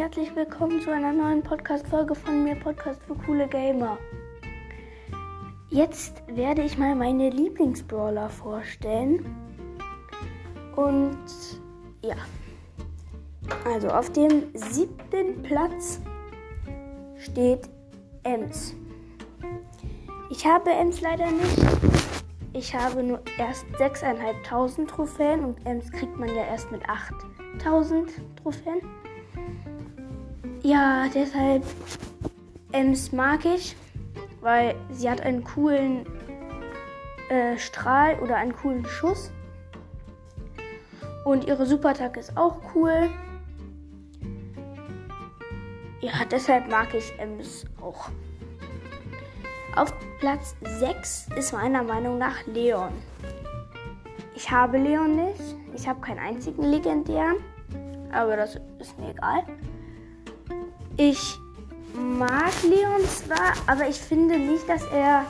herzlich willkommen zu einer neuen Podcast-Folge von mir, Podcast für coole Gamer. Jetzt werde ich mal meine Lieblingsbrawler vorstellen. Und ja, also auf dem siebten Platz steht Ems. Ich habe Ems leider nicht. Ich habe nur erst 6.500 Trophäen und Ems kriegt man ja erst mit 8.000 Trophäen. Ja, deshalb Ems mag ich, weil sie hat einen coolen äh, Strahl oder einen coolen Schuss. Und ihre Superattacke ist auch cool. Ja, deshalb mag ich Ems auch. Auf Platz 6 ist meiner Meinung nach Leon. Ich habe Leon nicht. Ich habe keinen einzigen legendären. Aber das ist mir egal. Ich mag Leon zwar, aber ich finde nicht, dass er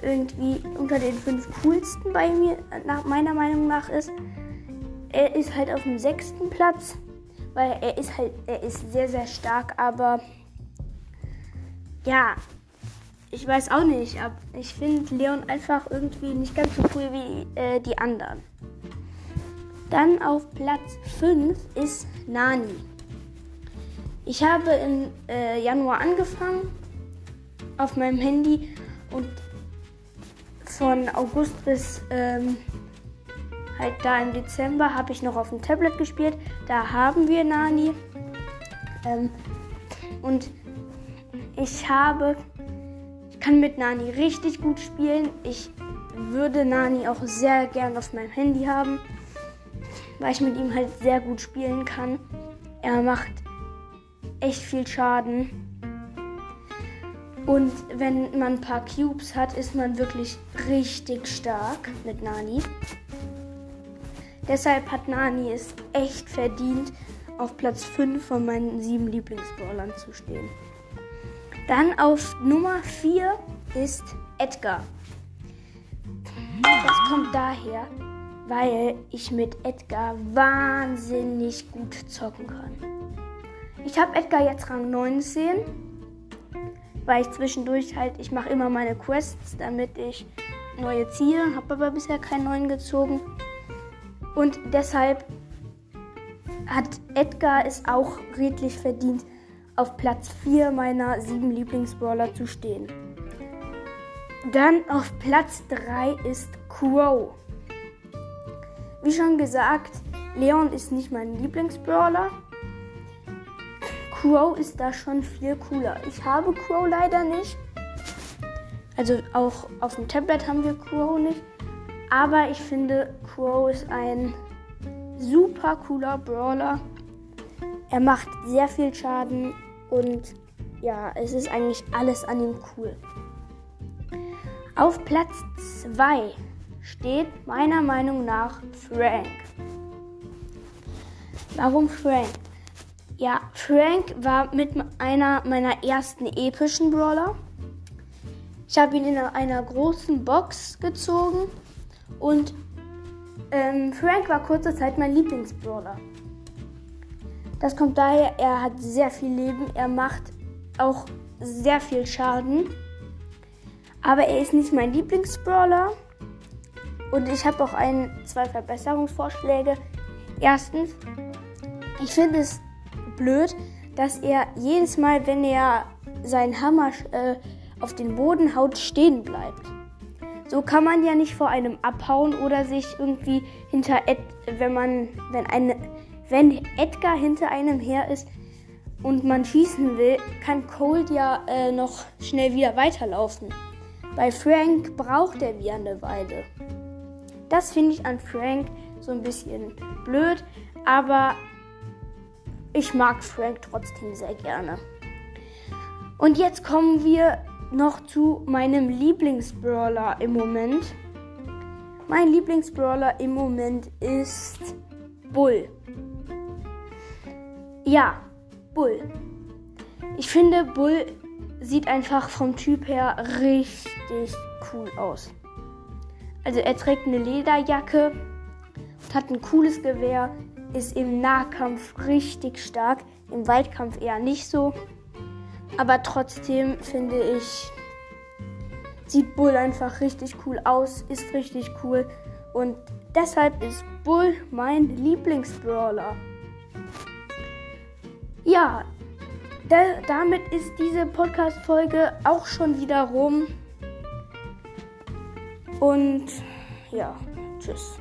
irgendwie unter den fünf coolsten bei mir, nach meiner Meinung nach ist. Er ist halt auf dem sechsten Platz, weil er ist halt, er ist sehr, sehr stark, aber ja, ich weiß auch nicht, aber ich finde Leon einfach irgendwie nicht ganz so cool wie äh, die anderen. Dann auf Platz 5 ist Nani. Ich habe im äh, Januar angefangen auf meinem Handy und von August bis ähm, halt da im Dezember habe ich noch auf dem Tablet gespielt. Da haben wir Nani. Ähm, und ich habe, ich kann mit Nani richtig gut spielen. Ich würde Nani auch sehr gern auf meinem Handy haben, weil ich mit ihm halt sehr gut spielen kann. Er macht echt viel Schaden. Und wenn man ein paar Cubes hat, ist man wirklich richtig stark mit Nani. Deshalb hat Nani es echt verdient, auf Platz 5 von meinen sieben Lieblingsbrawlern zu stehen. Dann auf Nummer 4 ist Edgar. Das kommt daher, weil ich mit Edgar wahnsinnig gut zocken kann. Ich habe Edgar jetzt Rang 19, weil ich zwischendurch halt, ich mache immer meine Quests, damit ich neue ziehe, habe aber bisher keinen neuen gezogen. Und deshalb hat Edgar es auch redlich verdient, auf Platz 4 meiner 7 Lieblingsbrawler zu stehen. Dann auf Platz 3 ist Crow. Wie schon gesagt, Leon ist nicht mein Lieblingsbrawler. Crow ist da schon viel cooler. Ich habe Crow leider nicht. Also auch auf dem Tablet haben wir Crow nicht. Aber ich finde, Crow ist ein super cooler Brawler. Er macht sehr viel Schaden und ja, es ist eigentlich alles an ihm cool. Auf Platz 2 steht meiner Meinung nach Frank. Warum Frank? Ja, Frank war mit einer meiner ersten epischen Brawler. Ich habe ihn in einer großen Box gezogen und ähm, Frank war kurze Zeit mein Lieblingsbrawler. Das kommt daher, er hat sehr viel Leben, er macht auch sehr viel Schaden. Aber er ist nicht mein Lieblingsbrawler. Und ich habe auch ein, zwei Verbesserungsvorschläge. Erstens, ich finde es blöd, dass er jedes Mal, wenn er seinen Hammer äh, auf den Boden haut, stehen bleibt. So kann man ja nicht vor einem abhauen oder sich irgendwie hinter Ed, wenn man, wenn eine, wenn Edgar hinter einem her ist und man schießen will, kann Cold ja äh, noch schnell wieder weiterlaufen. Bei Frank braucht er wie eine Weile. Das finde ich an Frank so ein bisschen blöd, aber ich mag Frank trotzdem sehr gerne. Und jetzt kommen wir noch zu meinem Lieblingsbrawler im Moment. Mein Lieblingsbrawler im Moment ist Bull. Ja, Bull. Ich finde, Bull sieht einfach vom Typ her richtig cool aus. Also er trägt eine Lederjacke hat ein cooles Gewehr, ist im Nahkampf richtig stark. Im Weitkampf eher nicht so. Aber trotzdem finde ich, sieht Bull einfach richtig cool aus, ist richtig cool. Und deshalb ist Bull mein Lieblingsbrawler. Ja, da, damit ist diese Podcast-Folge auch schon wieder rum. Und ja, tschüss.